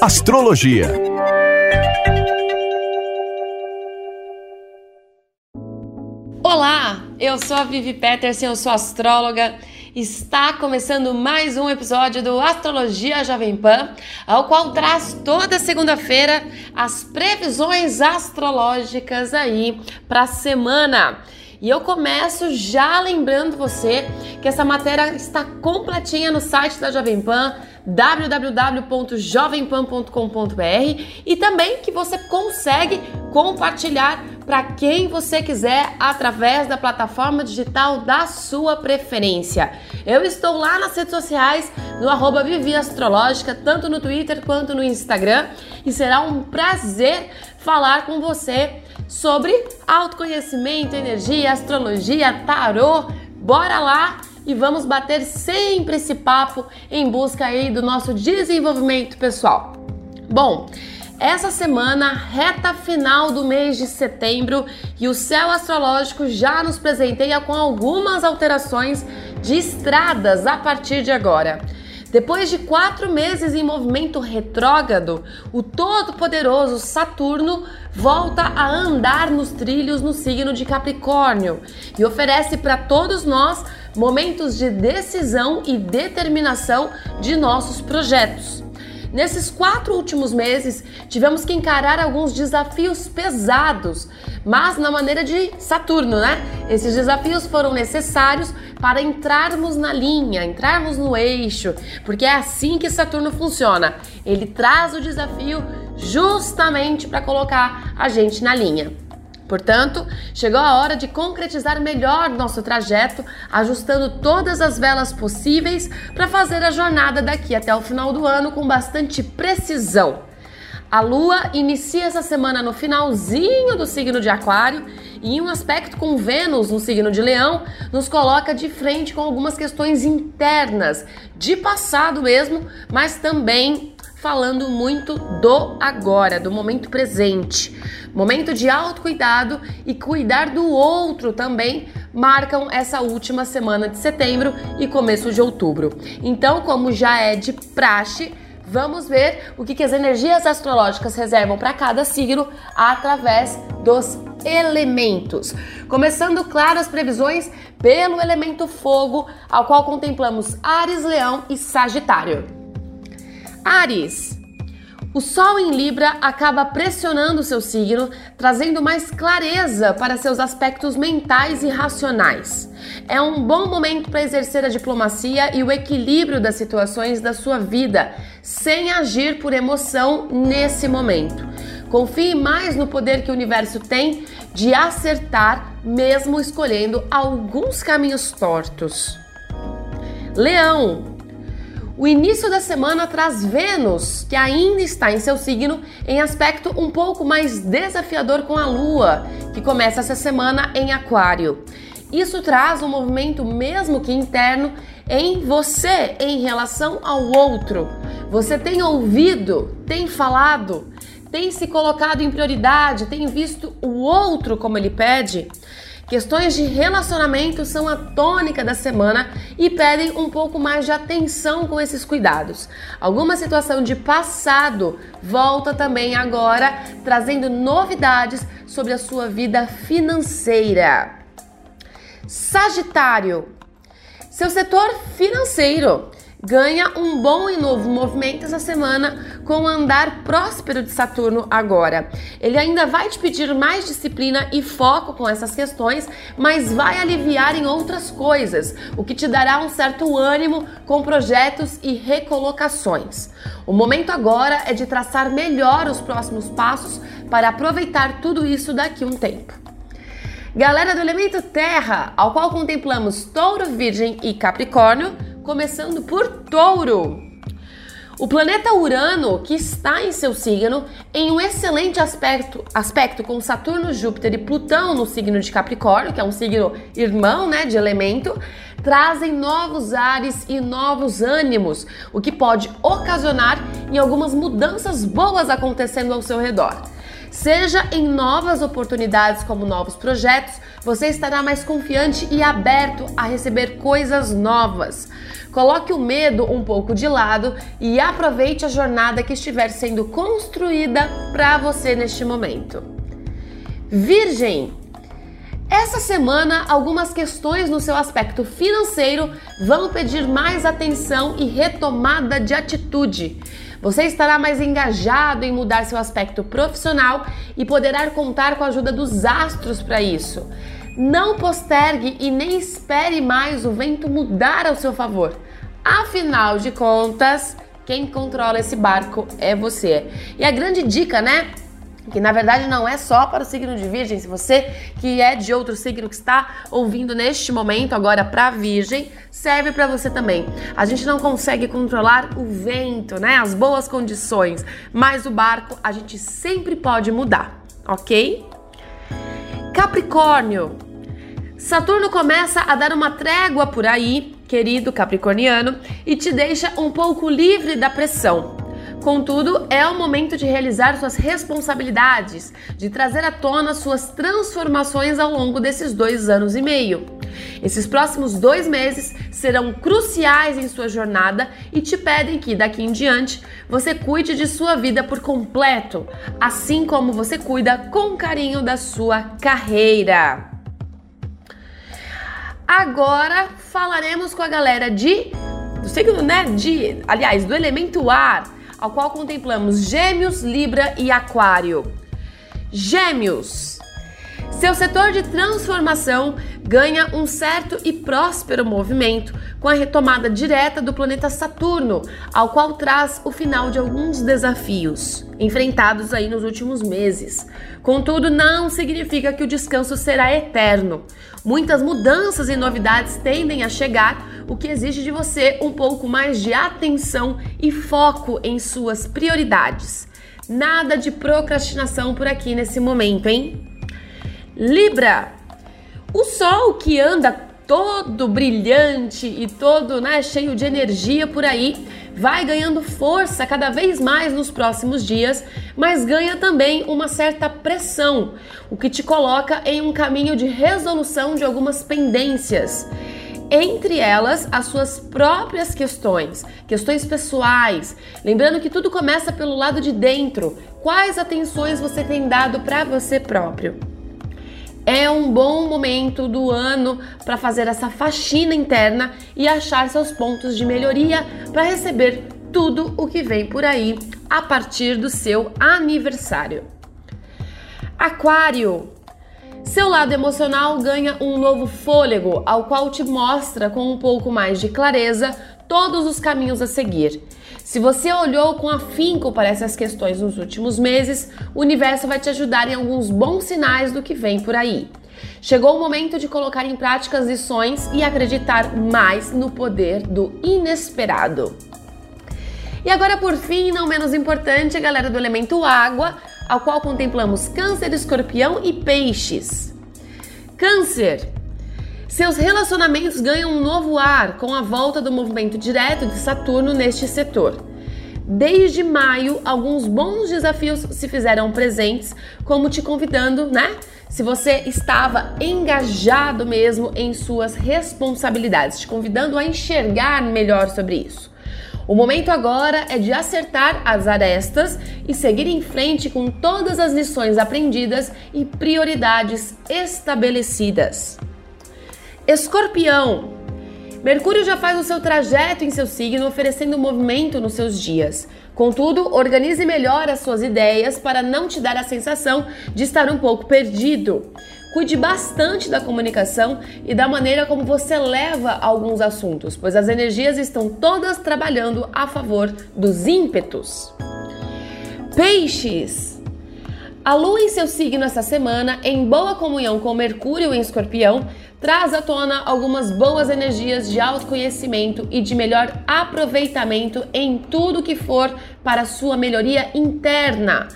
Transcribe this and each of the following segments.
Astrologia. Olá, eu sou a Vivi Peterson, eu sou astróloga. Está começando mais um episódio do Astrologia Jovem Pan, ao qual traz toda segunda-feira as previsões astrológicas aí para a semana. E eu começo já lembrando você que essa matéria está completinha no site da Jovem Pan, www.jovempan.com.br e também que você consegue compartilhar para quem você quiser através da plataforma digital da sua preferência. Eu estou lá nas redes sociais, no arroba Vivi Astrológica, tanto no Twitter quanto no Instagram, e será um prazer falar com você sobre autoconhecimento, energia, astrologia, tarô. Bora lá e vamos bater sempre esse papo em busca aí do nosso desenvolvimento pessoal. Bom, essa semana, reta final do mês de setembro, e o céu astrológico já nos presenteia com algumas alterações de estradas a partir de agora. Depois de quatro meses em movimento retrógrado, o todo-poderoso Saturno volta a andar nos trilhos no signo de Capricórnio e oferece para todos nós momentos de decisão e determinação de nossos projetos. Nesses quatro últimos meses, tivemos que encarar alguns desafios pesados, mas na maneira de Saturno, né? Esses desafios foram necessários para entrarmos na linha, entrarmos no eixo, porque é assim que Saturno funciona. Ele traz o desafio justamente para colocar a gente na linha. Portanto, chegou a hora de concretizar melhor nosso trajeto, ajustando todas as velas possíveis para fazer a jornada daqui até o final do ano com bastante precisão. A Lua inicia essa semana no finalzinho do signo de Aquário e um aspecto com Vênus no signo de Leão, nos coloca de frente com algumas questões internas, de passado mesmo, mas também falando muito do agora, do momento presente. Momento de autocuidado e cuidar do outro também marcam essa última semana de setembro e começo de outubro. Então, como já é de praxe, vamos ver o que, que as energias astrológicas reservam para cada signo através dos elementos. Começando, claro, as previsões pelo elemento fogo, ao qual contemplamos Ares, Leão e Sagitário. Ares. O Sol em Libra acaba pressionando seu signo, trazendo mais clareza para seus aspectos mentais e racionais. É um bom momento para exercer a diplomacia e o equilíbrio das situações da sua vida, sem agir por emoção nesse momento. Confie mais no poder que o universo tem de acertar, mesmo escolhendo alguns caminhos tortos. Leão, o início da semana traz Vênus, que ainda está em seu signo, em aspecto um pouco mais desafiador com a Lua, que começa essa semana em Aquário. Isso traz um movimento, mesmo que interno, em você em relação ao outro. Você tem ouvido, tem falado, tem se colocado em prioridade, tem visto o outro como ele pede. Questões de relacionamento são a tônica da semana e pedem um pouco mais de atenção com esses cuidados. Alguma situação de passado volta também agora, trazendo novidades sobre a sua vida financeira. Sagitário, seu setor financeiro ganha um bom e novo movimento essa semana com o andar próspero de Saturno agora. Ele ainda vai te pedir mais disciplina e foco com essas questões, mas vai aliviar em outras coisas, o que te dará um certo ânimo com projetos e recolocações. O momento agora é de traçar melhor os próximos passos para aproveitar tudo isso daqui um tempo. Galera do elemento Terra, ao qual contemplamos Touro, Virgem e Capricórnio, começando por Touro. O planeta Urano, que está em seu signo, em um excelente aspecto, aspecto com Saturno, Júpiter e Plutão no signo de Capricórnio, que é um signo irmão, né, de elemento, trazem novos ares e novos ânimos, o que pode ocasionar em algumas mudanças boas acontecendo ao seu redor. Seja em novas oportunidades como novos projetos, você estará mais confiante e aberto a receber coisas novas. Coloque o medo um pouco de lado e aproveite a jornada que estiver sendo construída para você neste momento. Virgem, essa semana, algumas questões no seu aspecto financeiro vão pedir mais atenção e retomada de atitude. Você estará mais engajado em mudar seu aspecto profissional e poderá contar com a ajuda dos astros para isso. Não postergue e nem espere mais o vento mudar ao seu favor. Afinal de contas, quem controla esse barco é você. E a grande dica, né? Que na verdade não é só para o signo de Virgem. Se você que é de outro signo que está ouvindo neste momento agora para Virgem, serve para você também. A gente não consegue controlar o vento, né? As boas condições, mas o barco a gente sempre pode mudar, ok? Capricórnio. Saturno começa a dar uma trégua por aí, querido capricorniano, e te deixa um pouco livre da pressão. Contudo, é o momento de realizar suas responsabilidades, de trazer à tona suas transformações ao longo desses dois anos e meio. Esses próximos dois meses serão cruciais em sua jornada e te pedem que, daqui em diante, você cuide de sua vida por completo, assim como você cuida com carinho da sua carreira. Agora falaremos com a galera de do signo, né? De, aliás, do elemento ar ao qual contemplamos Gêmeos, Libra e Aquário. Gêmeos. Seu setor de transformação ganha um certo e próspero movimento com a retomada direta do planeta Saturno, ao qual traz o final de alguns desafios enfrentados aí nos últimos meses. Contudo, não significa que o descanso será eterno. Muitas mudanças e novidades tendem a chegar, o que exige de você um pouco mais de atenção e foco em suas prioridades. Nada de procrastinação por aqui nesse momento, hein? Libra. O sol que anda todo brilhante e todo né, cheio de energia por aí, vai ganhando força cada vez mais nos próximos dias, mas ganha também uma certa pressão, o que te coloca em um caminho de resolução de algumas pendências. Entre elas, as suas próprias questões, questões pessoais. Lembrando que tudo começa pelo lado de dentro. Quais atenções você tem dado para você próprio? é um bom momento do ano para fazer essa faxina interna e achar seus pontos de melhoria para receber tudo o que vem por aí a partir do seu aniversário. Aquário. Seu lado emocional ganha um novo fôlego, ao qual te mostra com um pouco mais de clareza todos os caminhos a seguir. Se você olhou com afinco para essas questões nos últimos meses, o universo vai te ajudar em alguns bons sinais do que vem por aí. Chegou o momento de colocar em prática as lições e acreditar mais no poder do inesperado. E agora, por fim, não menos importante, a galera do elemento água, ao qual contemplamos Câncer, Escorpião e Peixes. Câncer. Seus relacionamentos ganham um novo ar com a volta do movimento direto de Saturno neste setor. Desde maio, alguns bons desafios se fizeram presentes, como te convidando, né? Se você estava engajado mesmo em suas responsabilidades, te convidando a enxergar melhor sobre isso. O momento agora é de acertar as arestas e seguir em frente com todas as lições aprendidas e prioridades estabelecidas. Escorpião. Mercúrio já faz o seu trajeto em seu signo, oferecendo movimento nos seus dias. Contudo, organize melhor as suas ideias para não te dar a sensação de estar um pouco perdido. Cuide bastante da comunicação e da maneira como você leva alguns assuntos, pois as energias estão todas trabalhando a favor dos ímpetos. Peixes. A lua em seu signo essa semana, em boa comunhão com Mercúrio em Escorpião, traz à tona algumas boas energias de autoconhecimento e de melhor aproveitamento em tudo que for para sua melhoria interna.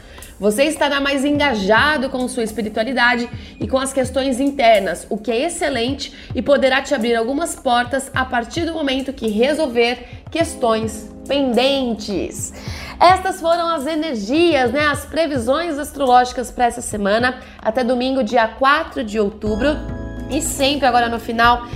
Você estará mais engajado com sua espiritualidade e com as questões internas, o que é excelente e poderá te abrir algumas portas a partir do momento que resolver questões pendentes. Estas foram as energias, né, as previsões astrológicas para essa semana, até domingo, dia 4 de outubro. E sempre agora no final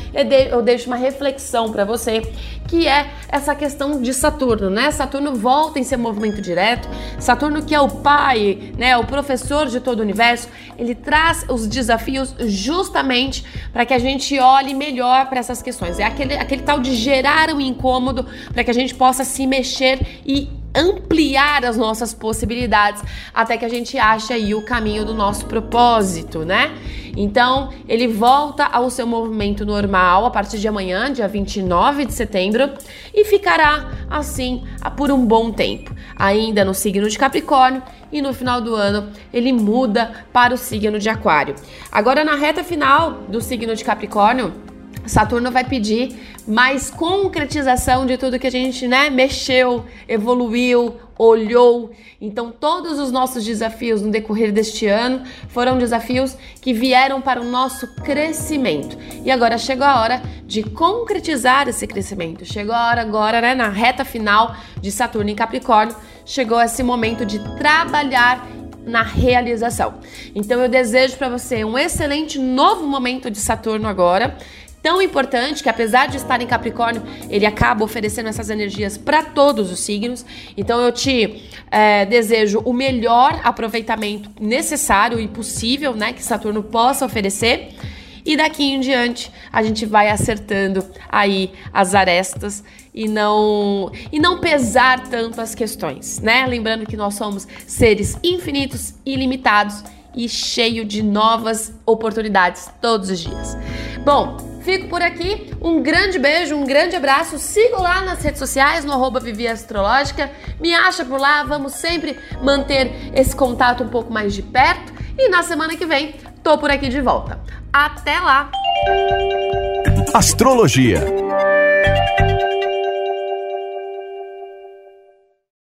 eu deixo uma reflexão para você, que é essa questão de Saturno, né? Saturno volta em seu movimento direto. Saturno que é o pai, né, o professor de todo o universo, ele traz os desafios justamente para que a gente olhe melhor para essas questões. É aquele, aquele tal de gerar um incômodo para que a gente possa se mexer e ampliar as nossas possibilidades até que a gente ache aí o caminho do nosso propósito, né? Então, ele volta ao seu movimento normal a partir de amanhã, dia 29 de setembro, e ficará assim por um bom tempo, ainda no signo de Capricórnio, e no final do ano ele muda para o signo de Aquário. Agora, na reta final do signo de Capricórnio, Saturno vai pedir mais concretização de tudo que a gente, né, mexeu, evoluiu, olhou. Então, todos os nossos desafios no decorrer deste ano foram desafios que vieram para o nosso crescimento. E agora chegou a hora de concretizar esse crescimento. Chegou a hora agora, né, na reta final de Saturno em Capricórnio, chegou esse momento de trabalhar na realização. Então eu desejo para você um excelente novo momento de Saturno agora tão importante que, apesar de estar em Capricórnio, ele acaba oferecendo essas energias para todos os signos. Então, eu te é, desejo o melhor aproveitamento necessário e possível, né, que Saturno possa oferecer. E daqui em diante a gente vai acertando aí as arestas e não e não pesar tanto as questões, né? Lembrando que nós somos seres infinitos, ilimitados e cheio de novas oportunidades todos os dias. Bom, Fico por aqui. Um grande beijo, um grande abraço. Siga lá nas redes sociais, no arroba Vivi Astrológica. Me acha por lá. Vamos sempre manter esse contato um pouco mais de perto. E na semana que vem, tô por aqui de volta. Até lá! Astrologia